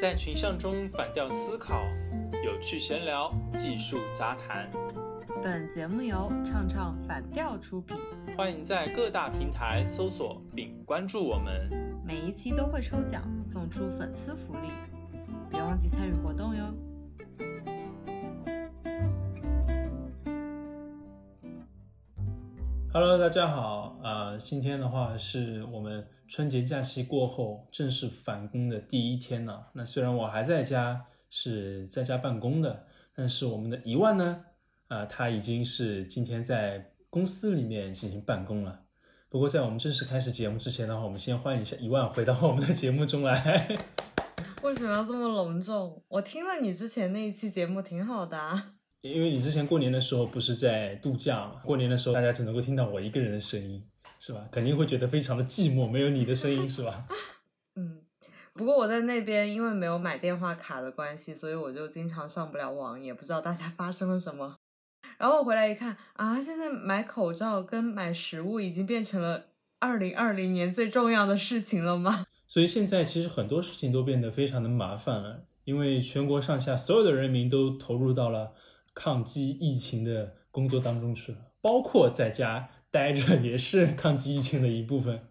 在群像中反调思考，有趣闲聊，技术杂谈。本节目由唱唱反调出品，欢迎在各大平台搜索并关注我们。每一期都会抽奖送出粉丝福利，别忘记参与活动哟。Hello，大家好啊！今天的话是我们春节假期过后正式返工的第一天呢。那虽然我还在家是在家办公的，但是我们的一万呢，啊，他已经是今天在公司里面进行办公了。不过在我们正式开始节目之前的话，我们先欢迎一下一万回到我们的节目中来。为什么要这么隆重？我听了你之前那一期节目挺好的啊。因为你之前过年的时候不是在度假嘛？过年的时候大家只能够听到我一个人的声音，是吧？肯定会觉得非常的寂寞，没有你的声音，是吧？嗯，不过我在那边因为没有买电话卡的关系，所以我就经常上不了网，也不知道大家发生了什么。然后我回来一看啊，现在买口罩跟买食物已经变成了二零二零年最重要的事情了吗？所以现在其实很多事情都变得非常的麻烦了，因为全国上下所有的人民都投入到了。抗击疫情的工作当中去了，包括在家待着也是抗击疫情的一部分。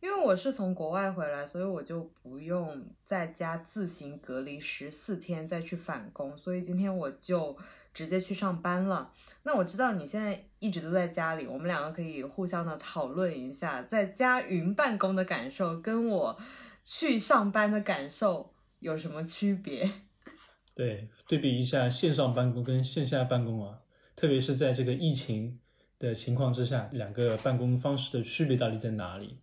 因为我是从国外回来，所以我就不用在家自行隔离十四天再去返工，所以今天我就直接去上班了。那我知道你现在一直都在家里，我们两个可以互相的讨论一下，在家云办公的感受跟我去上班的感受有什么区别。对，对比一下线上办公跟线下办公啊，特别是在这个疫情的情况之下，两个办公方式的区别到底在哪里？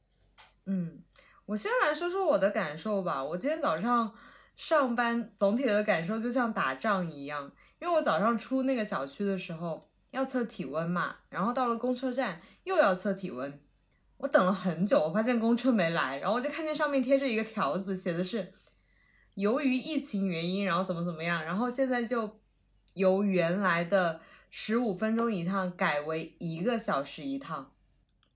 嗯，我先来说说我的感受吧。我今天早上上班，总体的感受就像打仗一样，因为我早上出那个小区的时候要测体温嘛，然后到了公车站又要测体温，我等了很久，我发现公车没来，然后我就看见上面贴着一个条子，写的是。由于疫情原因，然后怎么怎么样，然后现在就由原来的十五分钟一趟改为一个小时一趟，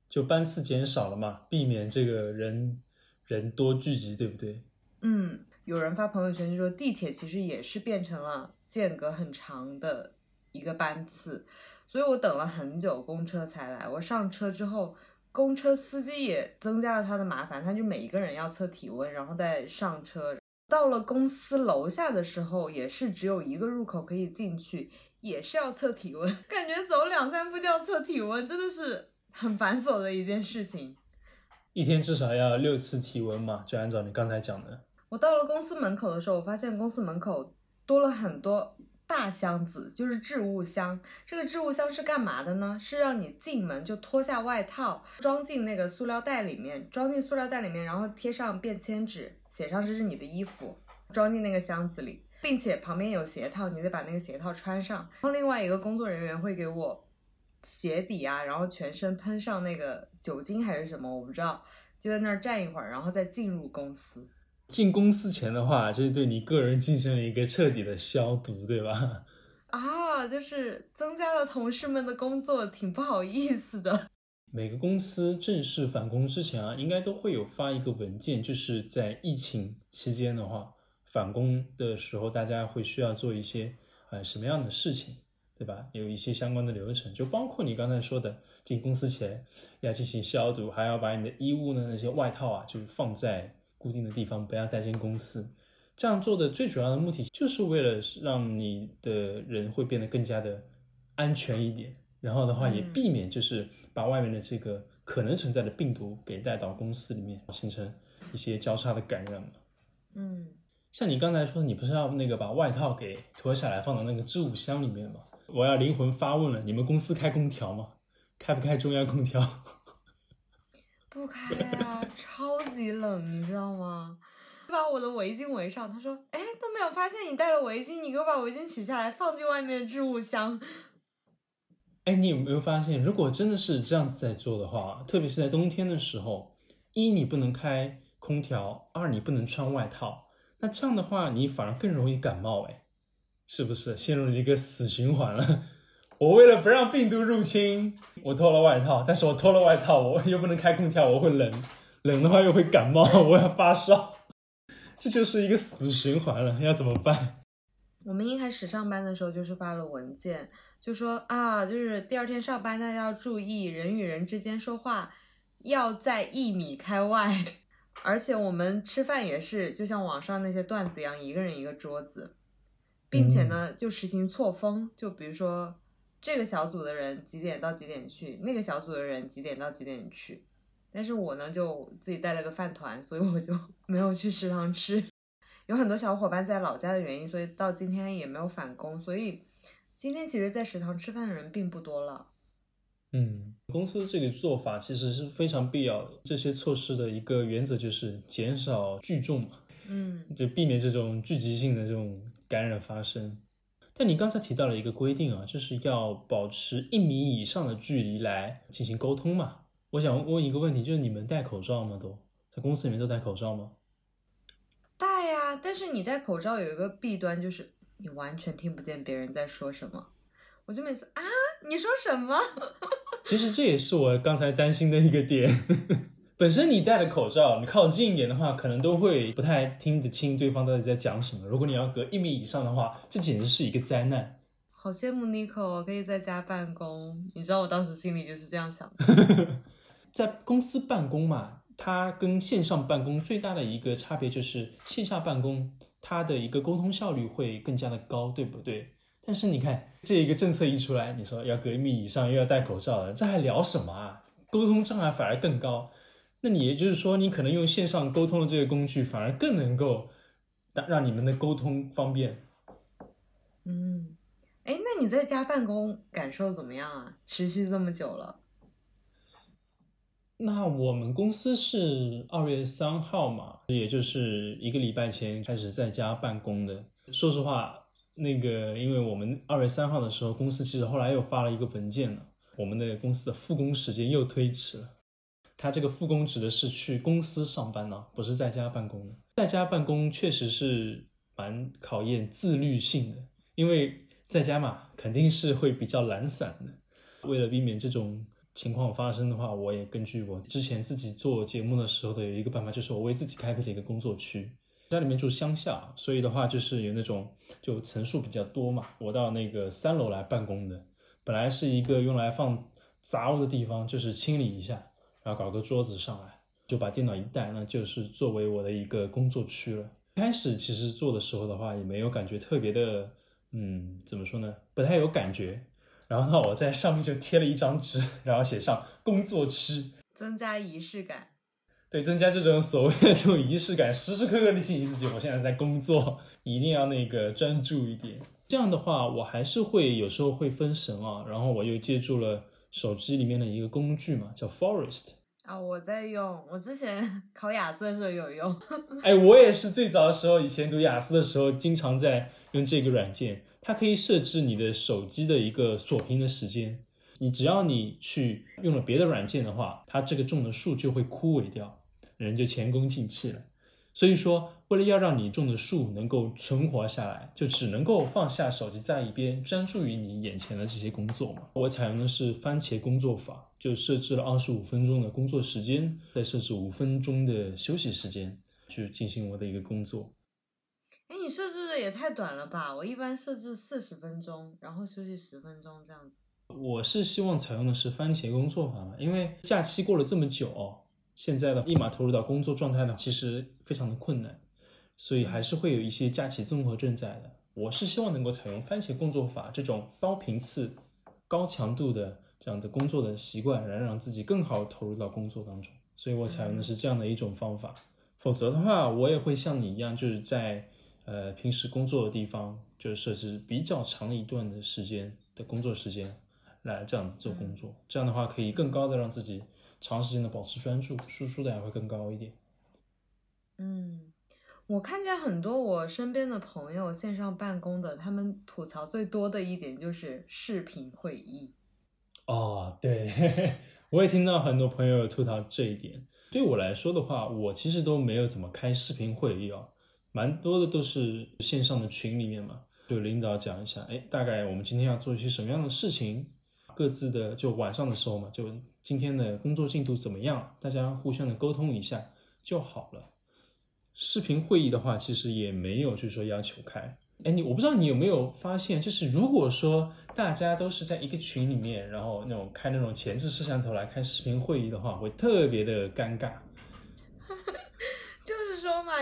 就班次减少了嘛，避免这个人人多聚集，对不对？嗯，有人发朋友圈就说地铁其实也是变成了间隔很长的一个班次，所以我等了很久公车才来。我上车之后，公车司机也增加了他的麻烦，他就每一个人要测体温，然后再上车。到了公司楼下的时候，也是只有一个入口可以进去，也是要测体温。感觉走两三步就要测体温，真的是很繁琐的一件事情。一天至少要六次体温嘛？就按照你刚才讲的。我到了公司门口的时候，我发现公司门口多了很多大箱子，就是置物箱。这个置物箱是干嘛的呢？是让你进门就脱下外套，装进那个塑料袋里面，装进塑料袋里面，然后贴上便签纸。写上这是你的衣服，装进那个箱子里，并且旁边有鞋套，你得把那个鞋套穿上。然后另外一个工作人员会给我鞋底啊，然后全身喷上那个酒精还是什么，我不知道，就在那儿站一会儿，然后再进入公司。进公司前的话，就是对你个人进行了一个彻底的消毒，对吧？啊，就是增加了同事们的工作，挺不好意思的。每个公司正式返工之前啊，应该都会有发一个文件，就是在疫情期间的话，返工的时候，大家会需要做一些呃什么样的事情，对吧？有一些相关的流程，就包括你刚才说的，进公司前要进行消毒，还要把你的衣物呢那些外套啊，就是放在固定的地方，不要带进公司。这样做的最主要的目的，就是为了让你的人会变得更加的安全一点。然后的话，也避免就是把外面的这个可能存在的病毒给带到公司里面，形成一些交叉的感染嘛。嗯，像你刚才说，你不是要那个把外套给脱下来放到那个置物箱里面吗？我要灵魂发问了，你们公司开空调吗？开不开中央空调？不开啊，超级冷，你知道吗？把我的围巾围上，他说：“哎，都没有发现你戴了围巾，你给我把围巾取下来，放进外面的置物箱。”哎，你有没有发现，如果真的是这样子在做的话，特别是在冬天的时候，一你不能开空调，二你不能穿外套，那这样的话，你反而更容易感冒，哎，是不是陷入了一个死循环了？我为了不让病毒入侵，我脱了外套，但是我脱了外套，我又不能开空调，我会冷，冷的话又会感冒，我要发烧。这就是一个死循环了，要怎么办？我们一开始上班的时候就是发了文件，就说啊，就是第二天上班大家要注意，人与人之间说话要在一米开外，而且我们吃饭也是，就像网上那些段子一样，一个人一个桌子，并且呢就实行错峰，就比如说这个小组的人几点到几点去，那个小组的人几点到几点去。但是我呢就自己带了个饭团，所以我就没有去食堂吃。有很多小伙伴在老家的原因，所以到今天也没有返工，所以今天其实，在食堂吃饭的人并不多了。嗯，公司这个做法其实是非常必要的。这些措施的一个原则就是减少聚众嘛，嗯，就避免这种聚集性的这种感染发生。但你刚才提到了一个规定啊，就是要保持一米以上的距离来进行沟通嘛。我想问一个问题，就是你们戴口罩吗？都在公司里面都戴口罩吗？戴呀，但是你戴口罩有一个弊端，就是你完全听不见别人在说什么。我就每次啊，你说什么？其实这也是我刚才担心的一个点。本身你戴了口罩，你靠近一点的话，可能都会不太听得清对方到底在讲什么。如果你要隔一米以上的话，这简直是一个灾难。好羡慕 Nico 可以在家办公，你知道我当时心里就是这样想的。在公司办公嘛，它跟线上办公最大的一个差别就是线下办公，它的一个沟通效率会更加的高，对不对？但是你看这一个政策一出来，你说要隔一米以上，又要戴口罩了，这还聊什么啊？沟通障碍反而更高。那你也就是说，你可能用线上沟通的这个工具，反而更能够让让你们的沟通方便。嗯，哎，那你在家办公感受怎么样啊？持续这么久了？那我们公司是二月三号嘛，也就是一个礼拜前开始在家办公的。说实话，那个因为我们二月三号的时候，公司其实后来又发了一个文件了，我们的公司的复工时间又推迟了。他这个复工指的是去公司上班呢，不是在家办公的。在家办公确实是蛮考验自律性的，因为在家嘛，肯定是会比较懒散的。为了避免这种情况发生的话，我也根据我之前自己做节目的时候的有一个办法，就是我为自己开辟了一个工作区。家里面住乡下，所以的话就是有那种就层数比较多嘛。我到那个三楼来办公的，本来是一个用来放杂物的地方，就是清理一下。然后搞个桌子上来，就把电脑一带，那就是作为我的一个工作区了。开始其实做的时候的话，也没有感觉特别的，嗯，怎么说呢？不太有感觉。然后呢，我在上面就贴了一张纸，然后写上工作区，增加仪式感。对，增加这种所谓的这种仪式感，时时刻刻的提醒自己，我现在是在工作，你一定要那个专注一点。这样的话，我还是会有时候会分神啊。然后我又借助了。手机里面的一个工具嘛，叫 Forest 啊，我在用，我之前 考雅思的时候有用。哎，我也是最早的时候，以前读雅思的时候，经常在用这个软件。它可以设置你的手机的一个锁屏的时间，你只要你去用了别的软件的话，它这个种的树就会枯萎掉，人就前功尽弃了。所以说，为了要让你种的树能够存活下来，就只能够放下手机在一边，专注于你眼前的这些工作嘛。我采用的是番茄工作法，就设置了二十五分钟的工作时间，再设置五分钟的休息时间，去进行我的一个工作。哎，你设置的也太短了吧？我一般设置四十分钟，然后休息十分钟这样子。我是希望采用的是番茄工作法嘛，因为假期过了这么久。现在的立马投入到工作状态呢，其实非常的困难，所以还是会有一些假期综合症在的。我是希望能够采用番茄工作法这种高频次、高强度的这样的工作的习惯，来让自己更好投入到工作当中。所以我采用的是这样的一种方法。否则的话，我也会像你一样，就是在呃平时工作的地方，就是设置比较长一段的时间的工作时间，来这样子做工作。这样的话，可以更高的让自己。长时间的保持专注，输出的也会更高一点。嗯，我看见很多我身边的朋友线上办公的，他们吐槽最多的一点就是视频会议。哦，对，我也听到很多朋友吐槽这一点。对我来说的话，我其实都没有怎么开视频会议啊，蛮多的都是线上的群里面嘛，就领导讲一下，哎，大概我们今天要做一些什么样的事情。各自的就晚上的时候嘛，就今天的工作进度怎么样，大家互相的沟通一下就好了。视频会议的话，其实也没有就是说要求开。哎，你我不知道你有没有发现，就是如果说大家都是在一个群里面，然后那种开那种前置摄像头来开视频会议的话，会特别的尴尬。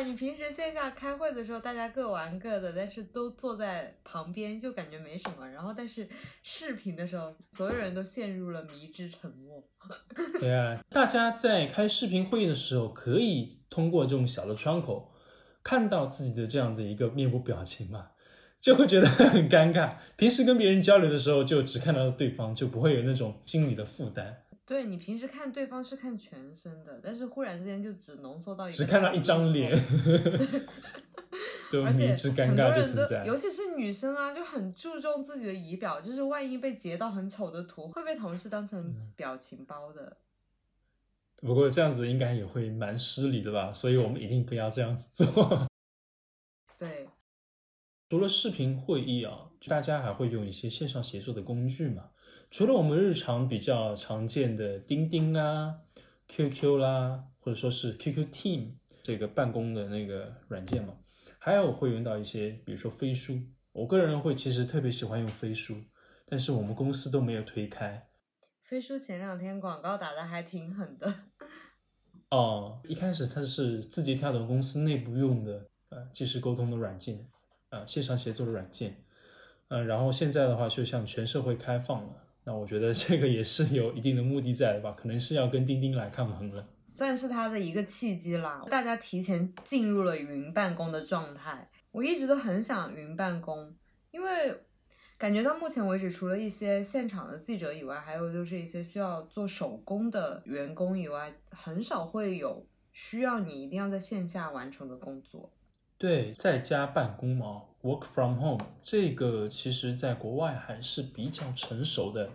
你平时线下开会的时候，大家各玩各的，但是都坐在旁边，就感觉没什么。然后，但是视频的时候，所有人都陷入了迷之沉默。对啊，大家在开视频会议的时候，可以通过这种小的窗口。看到自己的这样的一个面部表情嘛，就会觉得很尴尬。平时跟别人交流的时候，就只看到对方，就不会有那种心理的负担。对你平时看对方是看全身的，但是忽然之间就只浓缩到一只看到一张脸，对，而 且很多人都，尤其是女生啊，就很注重自己的仪表，就是万一被截到很丑的图，会被同事当成表情包的。不过这样子应该也会蛮失礼的吧，所以我们一定不要这样子做。对，除了视频会议啊，大家还会用一些线上协作的工具嘛？除了我们日常比较常见的钉钉啊、QQ 啦，或者说是 QQ Team 这个办公的那个软件嘛，还有会用到一些，比如说飞书。我个人会其实特别喜欢用飞书，但是我们公司都没有推开。飞书前两天广告打的还挺狠的。哦，一开始它是字节跳动公司内部用的，呃，即时沟通的软件，啊，线上协作的软件，嗯，然后现在的话就向全社会开放了，那我觉得这个也是有一定的目的在的吧，可能是要跟钉钉来抗衡了，算是它的一个契机啦，大家提前进入了云办公的状态。我一直都很想云办公，因为。感觉到目前为止，除了一些现场的记者以外，还有就是一些需要做手工的员工以外，很少会有需要你一定要在线下完成的工作。对，在家办公嘛，work from home，这个其实在国外还是比较成熟的。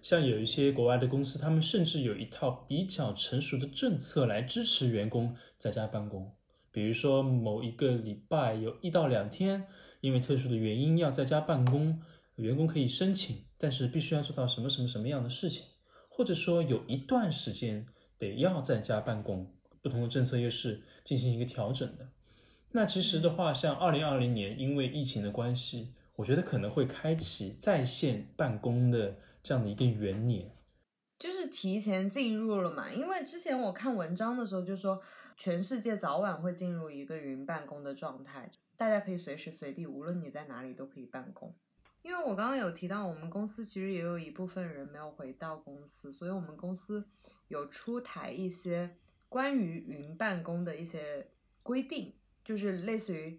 像有一些国外的公司，他们甚至有一套比较成熟的政策来支持员工在家办公。比如说某一个礼拜有一到两天，因为特殊的原因要在家办公。员工可以申请，但是必须要做到什么什么什么样的事情，或者说有一段时间得要在家办公，不同的政策又是进行一个调整的。那其实的话，像二零二零年因为疫情的关系，我觉得可能会开启在线办公的这样的一个元年，就是提前进入了嘛。因为之前我看文章的时候就说，全世界早晚会进入一个云办公的状态，大家可以随时随地，无论你在哪里都可以办公。因为我刚刚有提到，我们公司其实也有一部分人没有回到公司，所以我们公司有出台一些关于云办公的一些规定，就是类似于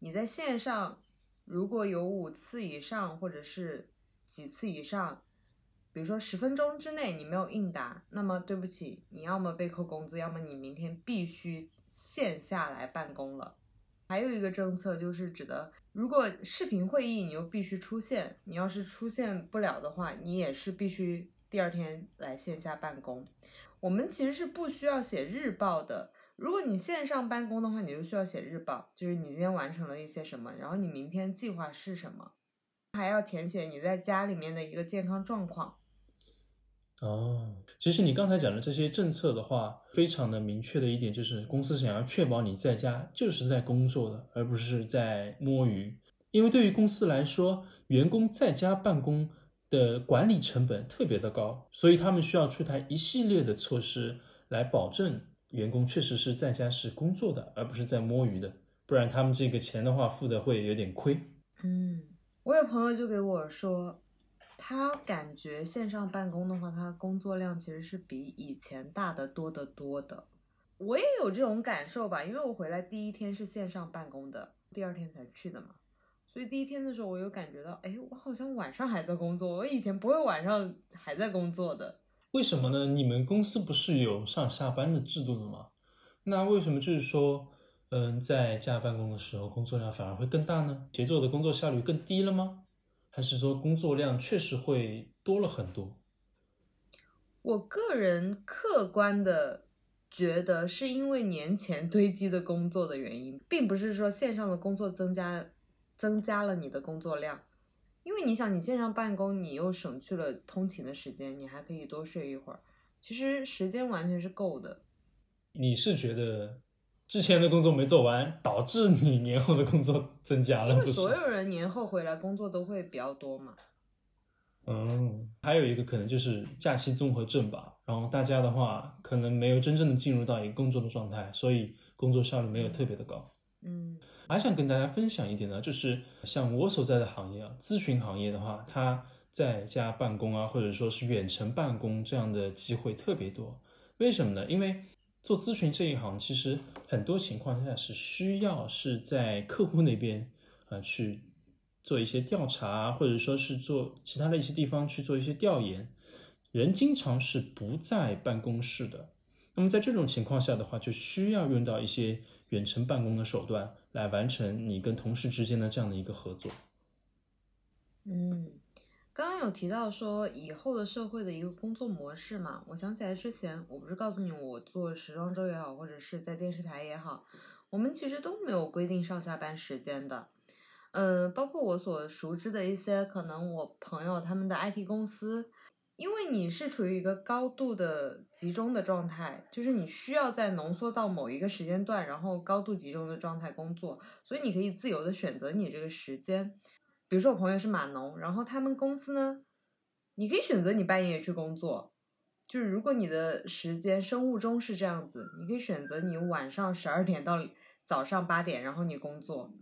你在线上如果有五次以上或者是几次以上，比如说十分钟之内你没有应答，那么对不起，你要么被扣工资，要么你明天必须线下来办公了。还有一个政策就是指的，如果视频会议你又必须出现，你要是出现不了的话，你也是必须第二天来线下办公。我们其实是不需要写日报的，如果你线上办公的话，你就需要写日报，就是你今天完成了一些什么，然后你明天计划是什么，还要填写你在家里面的一个健康状况。哦，其实你刚才讲的这些政策的话，非常的明确的一点就是，公司想要确保你在家就是在工作的，而不是在摸鱼。因为对于公司来说，员工在家办公的管理成本特别的高，所以他们需要出台一系列的措施来保证员工确实是在家是工作的，而不是在摸鱼的。不然他们这个钱的话付的会有点亏。嗯，我有朋友就给我说。他感觉线上办公的话，他工作量其实是比以前大得多得多的。我也有这种感受吧，因为我回来第一天是线上办公的，第二天才去的嘛。所以第一天的时候，我有感觉到，哎，我好像晚上还在工作。我以前不会晚上还在工作的。为什么呢？你们公司不是有上下班的制度的吗？那为什么就是说，嗯，在家办公的时候，工作量反而会更大呢？协作的工作效率更低了吗？还是说工作量确实会多了很多？我个人客观的觉得，是因为年前堆积的工作的原因，并不是说线上的工作增加增加了你的工作量。因为你想，你线上办公，你又省去了通勤的时间，你还可以多睡一会儿，其实时间完全是够的。你是觉得之前的工作没做完，导致你年后的工作增加了，不是？所有人年后回来工作都会比较多嘛。嗯，还有一个可能就是假期综合症吧。然后大家的话，可能没有真正的进入到一个工作的状态，所以工作效率没有特别的高。嗯，还想跟大家分享一点呢，就是像我所在的行业啊，咨询行业的话，它在家办公啊，或者说是远程办公这样的机会特别多。为什么呢？因为做咨询这一行，其实很多情况下是需要是在客户那边啊去做一些调查，或者说是做其他的一些地方去做一些调研，人经常是不在办公室的。那么在这种情况下的话，就需要用到一些远程办公的手段来完成你跟同事之间的这样的一个合作。嗯。刚刚有提到说以后的社会的一个工作模式嘛，我想起来之前我不是告诉你我做时装周也好，或者是在电视台也好，我们其实都没有规定上下班时间的。嗯，包括我所熟知的一些可能我朋友他们的 IT 公司，因为你是处于一个高度的集中的状态，就是你需要在浓缩到某一个时间段，然后高度集中的状态工作，所以你可以自由的选择你这个时间。比如说我朋友是码农，然后他们公司呢，你可以选择你半夜去工作，就是如果你的时间生物钟是这样子，你可以选择你晚上十二点到早上八点，然后你工作，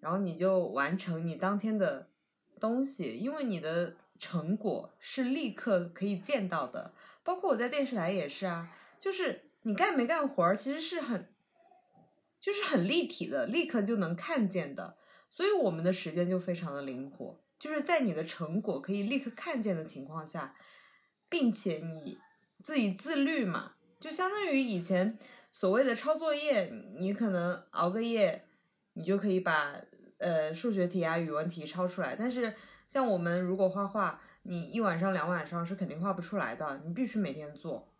然后你就完成你当天的东西，因为你的成果是立刻可以见到的。包括我在电视台也是啊，就是你干没干活儿，其实是很，就是很立体的，立刻就能看见的。所以我们的时间就非常的灵活，就是在你的成果可以立刻看见的情况下，并且你自己自律嘛，就相当于以前所谓的抄作业，你可能熬个夜，你就可以把呃数学题啊、语文题抄出来。但是像我们如果画画，你一晚上、两晚上是肯定画不出来的，你必须每天做。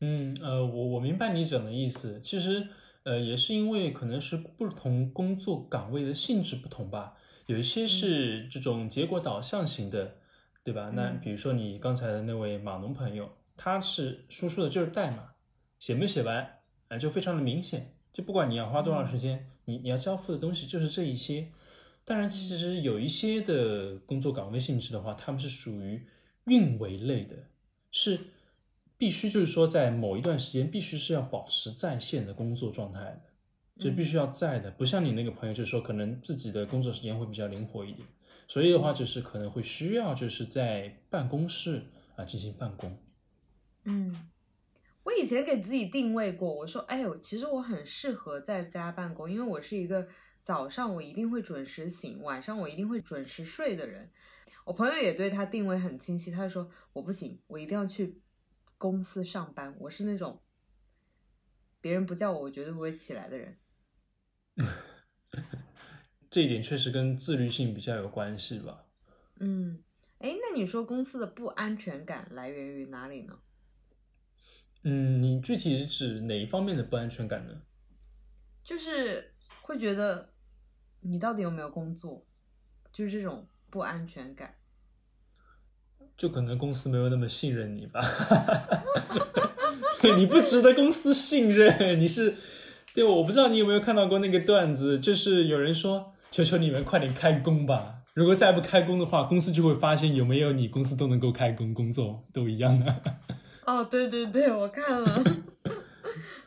嗯，呃，我我明白你讲的意思，其实。呃，也是因为可能是不同工作岗位的性质不同吧，有一些是这种结果导向型的，对吧？那比如说你刚才的那位码农朋友，他是输出的就是代码，写没写完，啊，就非常的明显，就不管你要花多长时间，你你要交付的东西就是这一些。当然，其实有一些的工作岗位性质的话，他们是属于运维类的，是。必须就是说，在某一段时间，必须是要保持在线的工作状态的，就必须要在的。不像你那个朋友，就是说可能自己的工作时间会比较灵活一点，所以的话就是可能会需要就是在办公室啊进行办公。嗯，我以前给自己定位过，我说，哎呦，其实我很适合在家办公，因为我是一个早上我一定会准时醒，晚上我一定会准时睡的人。我朋友也对他定位很清晰，他就说我不行，我一定要去。公司上班，我是那种别人不叫我，我绝对不会起来的人。这一点确实跟自律性比较有关系吧？嗯，哎，那你说公司的不安全感来源于哪里呢？嗯，你具体是指哪一方面的不安全感呢？就是会觉得你到底有没有工作，就是这种不安全感。就可能公司没有那么信任你吧，你不值得公司信任，你是对，我不知道你有没有看到过那个段子，就是有人说，求求你们快点开工吧，如果再不开工的话，公司就会发现有没有你，公司都能够开工工作，都一样的。哦，对对对，我看了，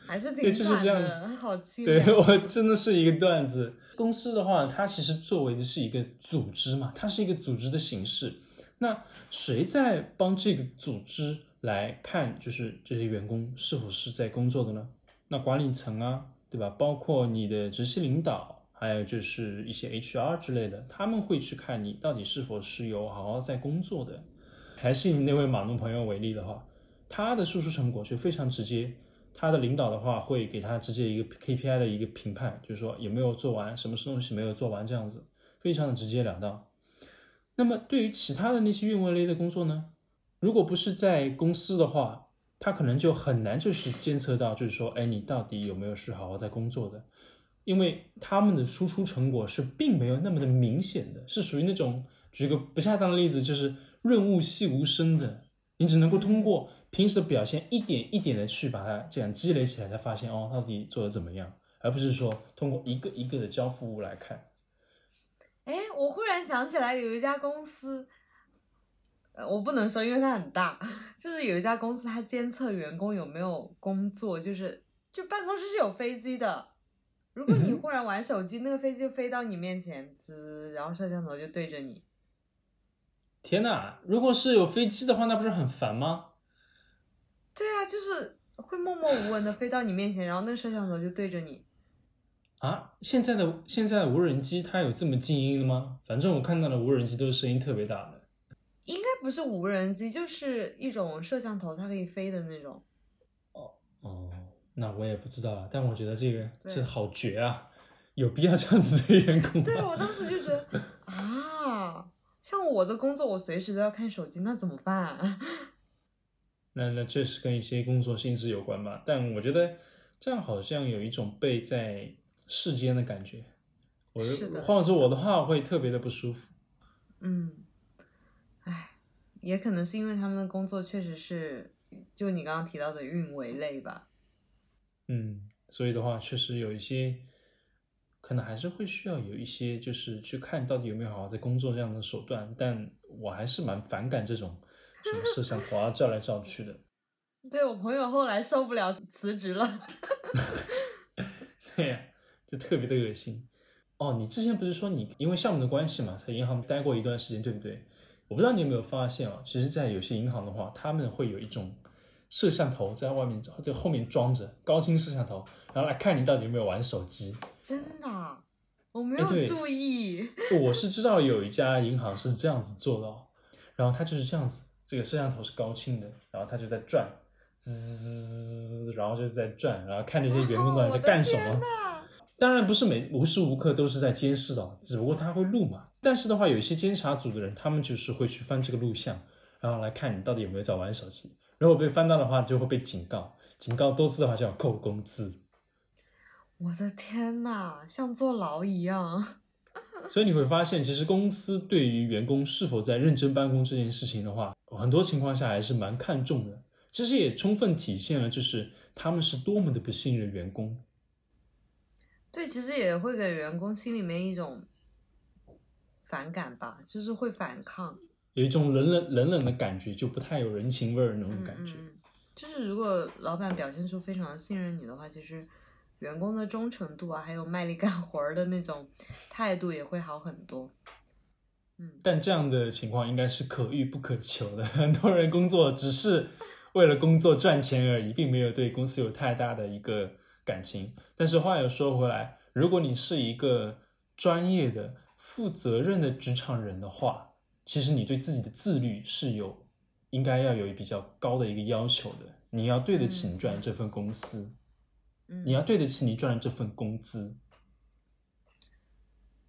还是挺惨的，好气。对 我真的是一个段子。公司的话，它其实作为的是一个组织嘛，它是一个组织的形式。那谁在帮这个组织来看，就是这些员工是否是在工作的呢？那管理层啊，对吧？包括你的直系领导，还有就是一些 HR 之类的，他们会去看你到底是否是有好好在工作的。还是以那位码农朋友为例的话，他的输出成果就非常直接，他的领导的话会给他直接一个 KPI 的一个评判，就是说有没有做完，什么东西没有做完，这样子非常的直截了当。那么对于其他的那些运维类的工作呢？如果不是在公司的话，他可能就很难就是监测到，就是说，哎，你到底有没有是好好在工作的？因为他们的输出成果是并没有那么的明显的，是属于那种举个不恰当的例子，就是润物细无声的，你只能够通过平时的表现一点一点的去把它这样积累起来，才发现哦，到底做的怎么样，而不是说通过一个一个的交付物来看。哎，我忽然想起来有一家公司，呃，我不能说，因为它很大，就是有一家公司，它监测员工有没有工作，就是就办公室是有飞机的，如果你忽然玩手机，那个飞机就飞到你面前，滋，然后摄像头就对着你。天呐，如果是有飞机的话，那不是很烦吗？对啊，就是会默默无闻的飞到你面前，然后那个摄像头就对着你。啊，现在的现在的无人机它有这么静音的吗？反正我看到的无人机都是声音特别大的。应该不是无人机，就是一种摄像头，它可以飞的那种。哦哦，那我也不知道了。但我觉得这个对这好绝啊，有必要这样子的员工？对 我当时就觉得啊，像我的工作，我随时都要看手机，那怎么办？那那确实跟一些工作性质有关吧，但我觉得这样好像有一种被在世间的感觉。我是的换做我的话，我会特别的不舒服。嗯，唉，也可能是因为他们的工作确实是，就你刚刚提到的运维类吧。嗯，所以的话，确实有一些可能还是会需要有一些，就是去看到底有没有好好在工作这样的手段。但我还是蛮反感这种什么摄像头啊照来照去的。对我朋友后来受不了辞职了。对呀、就特别的恶心。哦，你之前不是说你因为项目的关系嘛，在银行待过一段时间，对不对？我不知道你有没有发现啊，其实，在有些银行的话，他们会有一种摄像头在外面，在后面装着高清摄像头，然后来看你到底有没有玩手机。真的啊，我没有注意。我是知道有一家银行是这样子做的哦，然后它就是这样子，这个摄像头是高清的，然后它就在转，滋，然后就是在转，然后看这些员工到底在干什么。当然不是每无时无刻都是在监视的哦，只不过他会录嘛。但是的话，有一些监察组的人，他们就是会去翻这个录像，然后来看你到底有没有在玩手机。如果被翻到的话，就会被警告，警告多次的话就要扣工资。我的天呐，像坐牢一样。所以你会发现，其实公司对于员工是否在认真办公这件事情的话，很多情况下还是蛮看重的。其实也充分体现了，就是他们是多么的不信任员工。对，其实也会给员工心里面一种反感吧，就是会反抗。有一种冷冷冷冷的感觉，就不太有人情味儿那种感觉。就是如果老板表现出非常信任你的话，其实员工的忠诚度啊，还有卖力干活儿的那种态度也会好很多。嗯，但这样的情况应该是可遇不可求的。很多人工作只是为了工作赚钱而已，并没有对公司有太大的一个感情。但是话又说回来，如果你是一个专业的、负责任的职场人的话，其实你对自己的自律是有应该要有比较高的一个要求的。你要对得起你赚的这份公司，嗯你要对得起你赚的这份工资。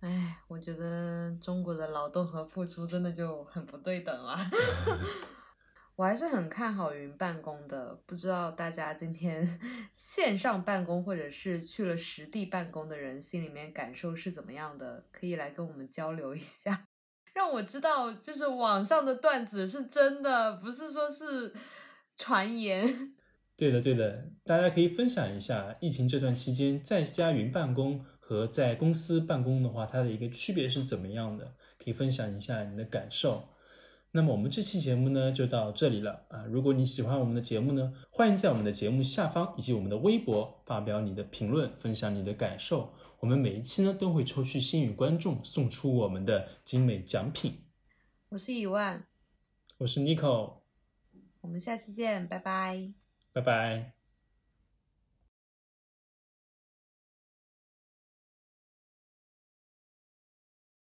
哎，我觉得中国的劳动和付出真的就很不对等了。我还是很看好云办公的，不知道大家今天 线上办公或者是去了实地办公的人心里面感受是怎么样的？可以来跟我们交流一下，让我知道就是网上的段子是真的，不是说是传言。对的，对的，大家可以分享一下疫情这段期间在家云办公和在公司办公的话，它的一个区别是怎么样的？可以分享一下你的感受。那么我们这期节目呢就到这里了啊！如果你喜欢我们的节目呢，欢迎在我们的节目下方以及我们的微博发表你的评论，分享你的感受。我们每一期呢都会抽取幸运观众送出我们的精美奖品。我是一万，我是 Nico，我们下期见，拜拜。拜拜。